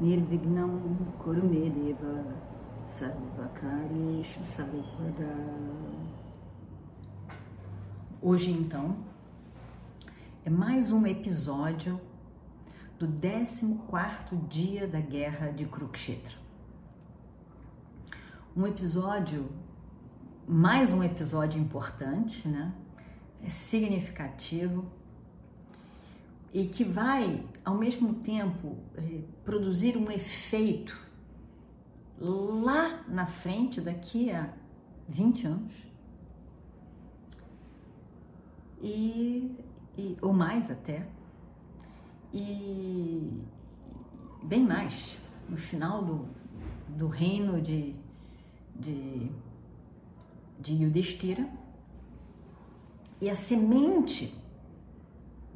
Nirvignam Kurumedeva Sarvakarishu Sarvada Hoje então é mais um episódio do 14 dia da guerra de Kurukshetra. Um episódio, mais um episódio importante, né? É significativo e que vai, ao mesmo tempo, eh, produzir um efeito lá na frente, daqui a 20 anos, e, e ou mais até, e bem mais, no final do, do reino de, de, de Yudhishthira, e a semente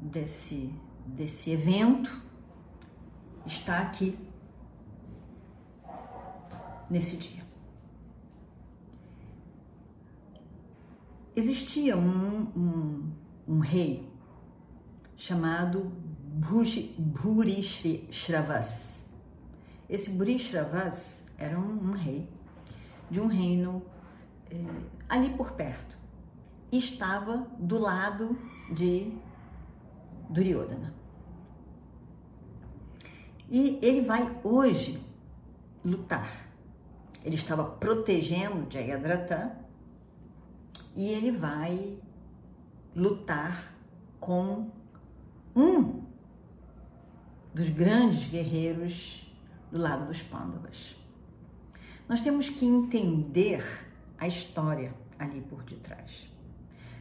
desse, desse evento está aqui nesse dia. Existia um, um, um rei chamado Bhurishravas. Esse Bhurishravas era um, um, rei de um reino eh, ali por perto e estava do lado de Duryodhana. E ele vai hoje lutar. Ele estava protegendo Jayadratha e ele vai lutar com um dos grandes guerreiros do lado dos Pandavas. Nós temos que entender a história ali por detrás.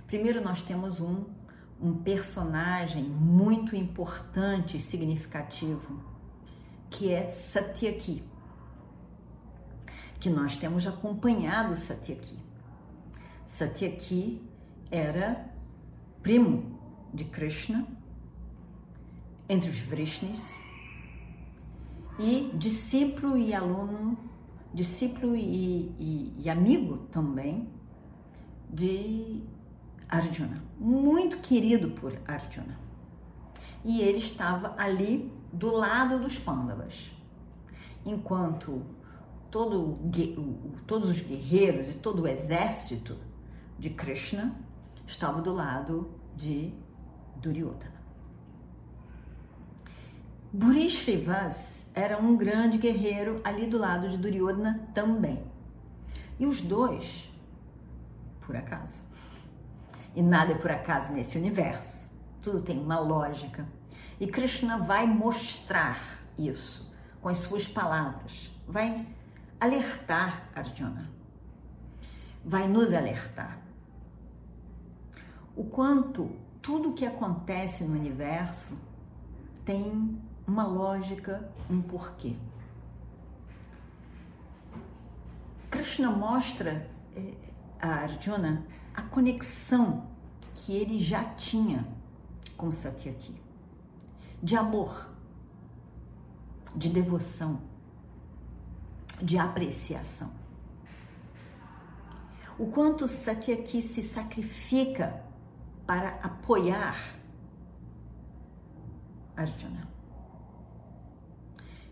Primeiro, nós temos um um personagem muito importante e significativo, que é Satyaki, que nós temos acompanhado Satyaki. Satyaki era primo de Krishna entre os Vrishnis e discípulo e aluno, discípulo e, e, e amigo também de Arjuna, muito querido por Arjuna. E ele estava ali do lado dos Pandavas, enquanto todo, todos os guerreiros e todo o exército de Krishna estava do lado de Duryodhana. Burishvas era um grande guerreiro ali do lado de Duryodhana também. E os dois, por acaso, e nada é por acaso nesse universo. Tudo tem uma lógica. E Krishna vai mostrar isso com as suas palavras. Vai alertar Arjuna. Vai nos alertar. O quanto tudo que acontece no universo tem uma lógica, um porquê. Krishna mostra eh, a Arjuna a conexão que ele já tinha com Satyaki, de amor, de devoção, de apreciação. O quanto Satyaki se sacrifica para apoiar Arjuna.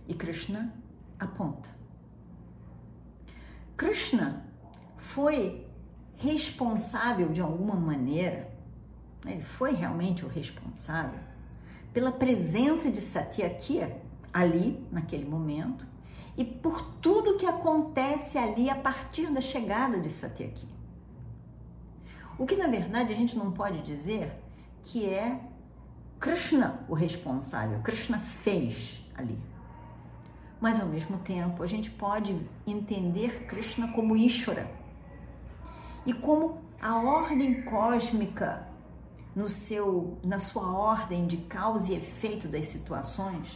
E Krishna aponta. Krishna foi responsável de alguma maneira, ele foi realmente o responsável pela presença de Satyaki ali, naquele momento, e por tudo que acontece ali a partir da chegada de Satyaki. O que na verdade a gente não pode dizer que é Krishna o responsável, Krishna fez ali. Mas ao mesmo tempo a gente pode entender Krishna como Ishvara, e como a ordem cósmica no seu na sua ordem de causa e efeito das situações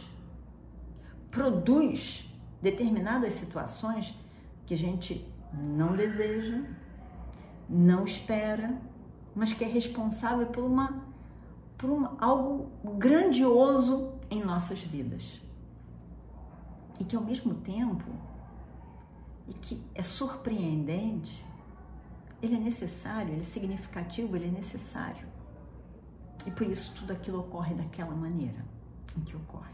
produz determinadas situações que a gente não deseja, não espera, mas que é responsável por uma por uma, algo grandioso em nossas vidas. E que ao mesmo tempo, e que é surpreendente, ele é necessário, ele é significativo, ele é necessário. E por isso tudo aquilo ocorre daquela maneira em que ocorre.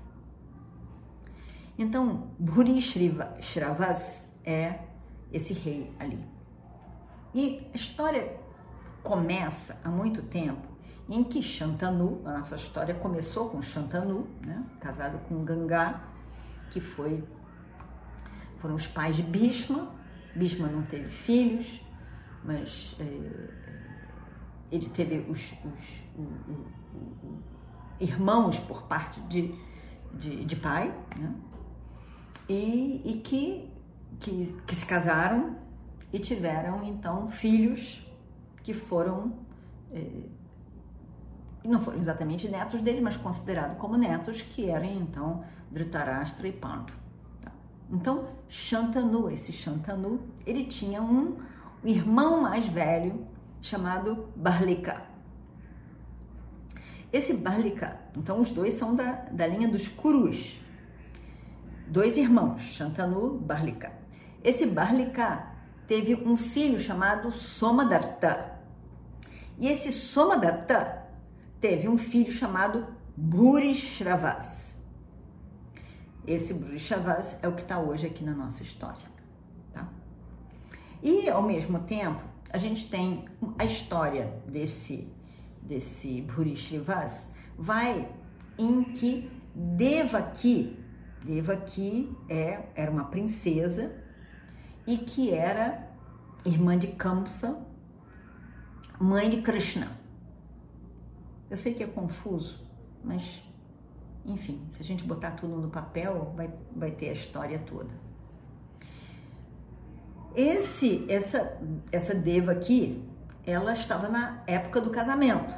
Então, Bhuri Shravas é esse rei ali. E a história começa há muito tempo em que Shantanu, a nossa história começou com Shantanu, né, casado com Ganga, que foi foram os pais de Bhishma. Bhishma não teve filhos, mas é, ele teve os, os, irmãos por parte de, de, de pai, né? e, e que, que, que se casaram e tiveram então filhos que foram é, não foram exatamente netos dele, mas considerados como netos, que eram então Dhritarashtra e Pandu. Tá? Então, Shantanu, esse Shantanu, ele tinha um irmão mais velho chamado Barlika. Esse Barlika, então os dois são da, da linha dos Kurus, dois irmãos, Shantanu Barlika. Esse Barlika teve um filho chamado Somadatta. E esse Somadatta teve um filho chamado Burishravas. Esse Burishravas é o que está hoje aqui na nossa história. Tá? E, ao mesmo tempo, a gente tem a história desse, desse Burishravas, vai em que Devaki, Devaki é, era uma princesa e que era irmã de Kamsa, mãe de Krishna. Eu sei que é confuso, mas enfim, se a gente botar tudo no papel, vai, vai ter a história toda. Esse, essa, essa deva aqui, ela estava na época do casamento.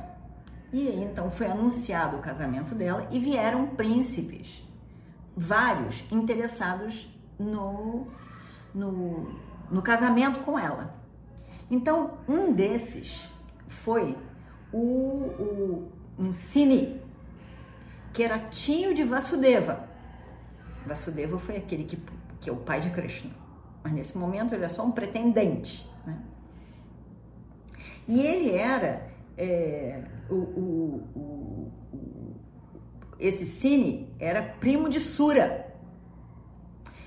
E então foi anunciado o casamento dela e vieram príncipes, vários interessados no, no, no casamento com ela. Então, um desses foi o, o um Sini, que era tio de Vasudeva. Vasudeva foi aquele que, que é o pai de Krishna, mas nesse momento ele é só um pretendente. Né? E ele era é, o, o, o, esse Sini era primo de Sura.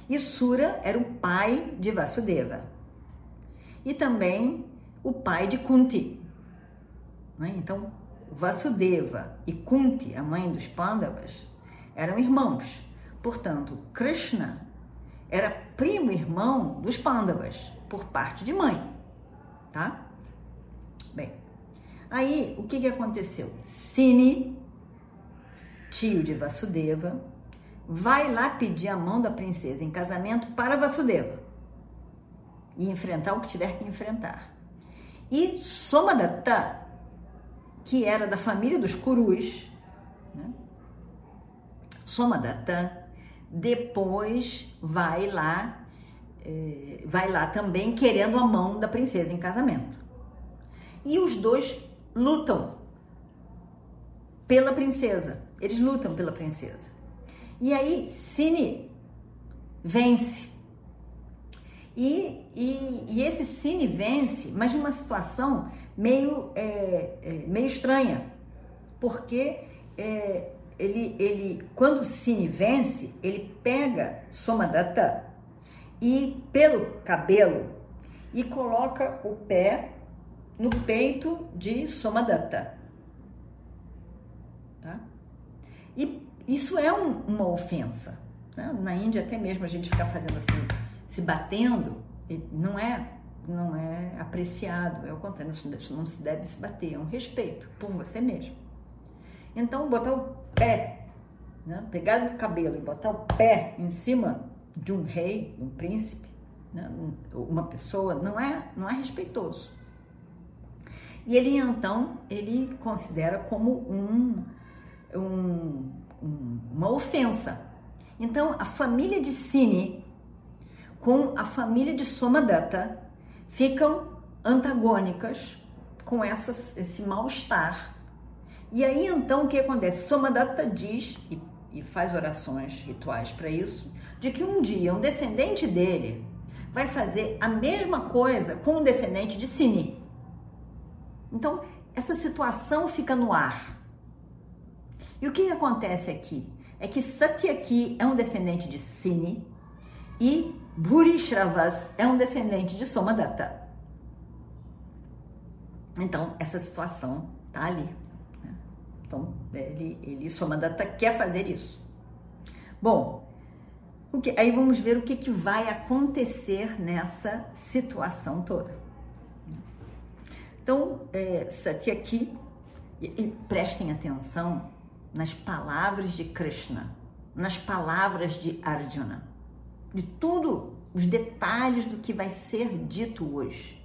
E Sura era o pai de Vasudeva. E também o pai de Kunti. Né? Então, Vasudeva e Kunti, a mãe dos Pandavas, eram irmãos. Portanto, Krishna era primo irmão dos Pandavas, por parte de mãe, tá? Bem, aí o que, que aconteceu? Sini, tio de Vasudeva, vai lá pedir a mão da princesa em casamento para Vasudeva e enfrentar o que tiver que enfrentar. E Somadatta que era da família dos Curus, né? Somadatta, depois vai lá, é, vai lá também querendo a mão da princesa em casamento. E os dois lutam pela princesa, eles lutam pela princesa. E aí Cine vence. E, e, e esse Cine vence, mas numa situação meio, é, é, meio estranha, porque é, ele, ele, quando o Cine vence, ele pega Somadata e pelo cabelo e coloca o pé no peito de Somadata. Tá? E isso é um, uma ofensa. Né? Na Índia até mesmo a gente fica fazendo assim, se batendo, não é não é apreciado, é o contrário, não se deve se bater, é um respeito por você mesmo. Então, botar o pé, né? pegar o cabelo e botar o pé em cima de um rei, um príncipe, né? uma pessoa, não é, não é respeitoso. E ele então, ele considera como um, um, um uma ofensa. Então, a família de Cine com a família de Somadatta ficam antagônicas com essas, esse mal-estar. E aí então o que acontece? Somadatta diz, e, e faz orações rituais para isso, de que um dia um descendente dele vai fazer a mesma coisa com um descendente de Sini. Então, essa situação fica no ar. E o que acontece aqui? É que Satyaki é um descendente de Sini e Burishravas é um descendente de Somadatta. Então, essa situação tá ali. Então, ele, ele Somadatta quer fazer isso. Bom, que, aí vamos ver o que, que vai acontecer nessa situação toda. Então, é, Satyaki, e, e prestem atenção nas palavras de Krishna, nas palavras de Arjuna, de tudo, os detalhes do que vai ser dito hoje,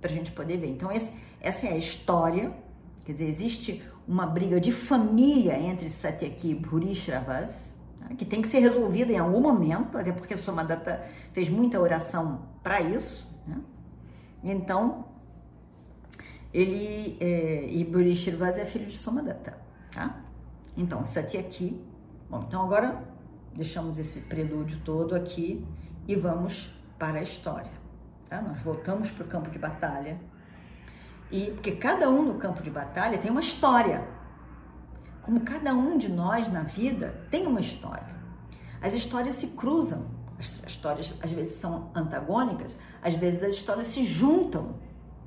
para a gente poder ver. Então, esse, essa é a história, quer dizer, existe uma briga de família entre Satyaki e Bhurishravas, tá? que tem que ser resolvida em algum momento, até porque Somadatta fez muita oração para isso. Né? Então, ele é, e Bhurishravas é filho de Somadatta tá? Então, aqui. Bom, então agora deixamos esse prelúdio todo aqui e vamos para a história, tá? Nós voltamos para o campo de batalha e porque cada um no campo de batalha tem uma história, como cada um de nós na vida tem uma história. As histórias se cruzam, as histórias às vezes são antagônicas, às vezes as histórias se juntam.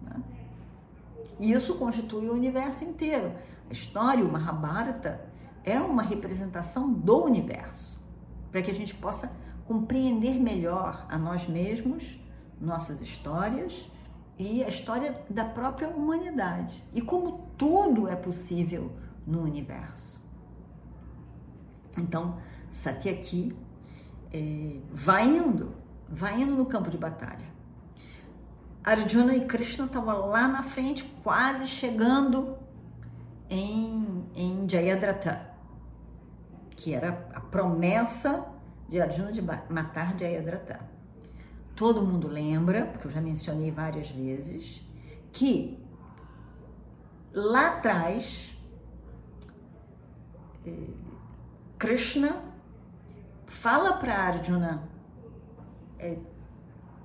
Né? E isso constitui o universo inteiro. A história, o Mahabharata, é uma representação do universo, para que a gente possa compreender melhor a nós mesmos, nossas histórias e a história da própria humanidade e como tudo é possível no universo. Então, Satyaki é, vai indo, vai indo no campo de batalha. Arjuna e Krishna estavam lá na frente, quase chegando em, em Jayadratha, que era a promessa de Arjuna de matar Jayadratha. Todo mundo lembra, porque eu já mencionei várias vezes, que lá atrás eh, Krishna fala para Arjuna é,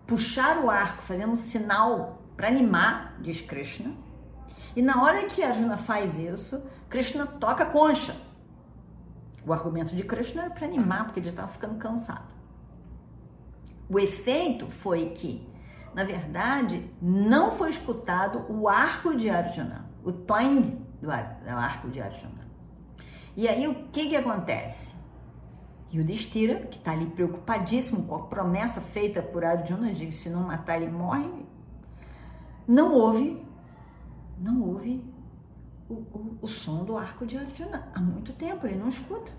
puxar o arco, fazendo um sinal para animar, diz Krishna, e na hora que Arjuna faz isso, Krishna toca a concha. O argumento de Krishna era para animar, porque ele estava ficando cansado. O efeito foi que, na verdade, não foi escutado o arco de Arjuna, o toing do arco de Arjuna. E aí o que, que acontece? Yudhishthira, que está ali preocupadíssimo com a promessa feita por Arjuna de que se não matar ele morre, não ouve não ouve o, o, o som do arco de Arjuna há muito tempo, ele não escuta.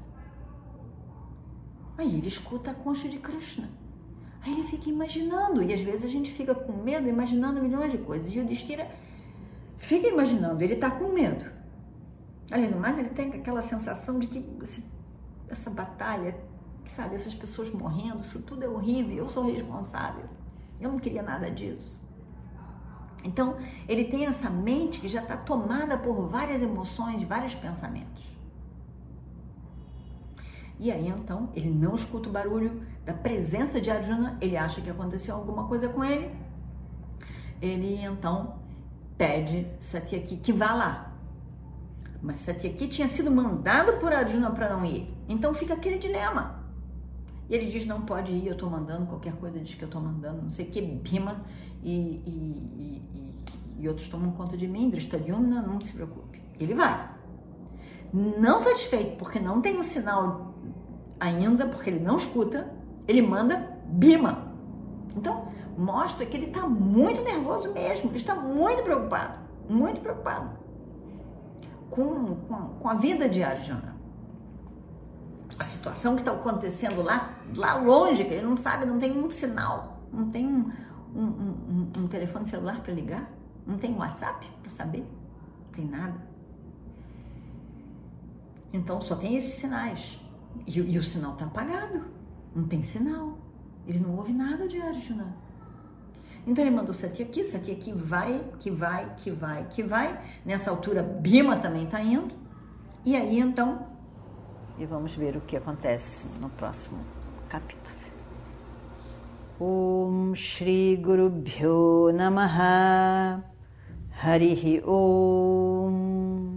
Aí ele escuta a concha de Krishna. Aí ele fica imaginando, e às vezes a gente fica com medo, imaginando milhões de coisas. E o Destira fica imaginando, ele está com medo. Além do mais, ele tem aquela sensação de que esse, essa batalha, sabe, essas pessoas morrendo, isso tudo é horrível, eu sou responsável. Eu não queria nada disso. Então, ele tem essa mente que já está tomada por várias emoções, vários pensamentos. E aí, então, ele não escuta o barulho da presença de Arjuna, ele acha que aconteceu alguma coisa com ele. Ele, então, pede Satyaki que vá lá. Mas Satyaki tinha sido mandado por Arjuna para não ir. Então fica aquele dilema. E ele diz: Não pode ir, eu estou mandando, qualquer coisa diz que eu estou mandando, não sei o que, Bima e, e, e, e, outros tomam conta de mim, Dristaliumna, não se preocupe. Ele vai. Não satisfeito, porque não tem um sinal ainda, porque ele não escuta, ele manda Bima. Então, mostra que ele está muito nervoso mesmo, ele está muito preocupado, muito preocupado com, com, com a vida de Arjuna a situação que está acontecendo lá, lá longe, que ele não sabe, não tem um sinal, não tem um, um, um, um telefone celular para ligar, não tem WhatsApp para saber, não tem nada. Então só tem esses sinais. E, e o sinal está apagado, não tem sinal. Ele não ouve nada de Arjuna. Então ele mandou Sati aqui, Sati aqui vai, que vai, que vai, que vai. Nessa altura, Bima também está indo. E aí então. E vamos ver o que acontece no próximo capítulo. Om Shri Guru Bhyo Namaha Om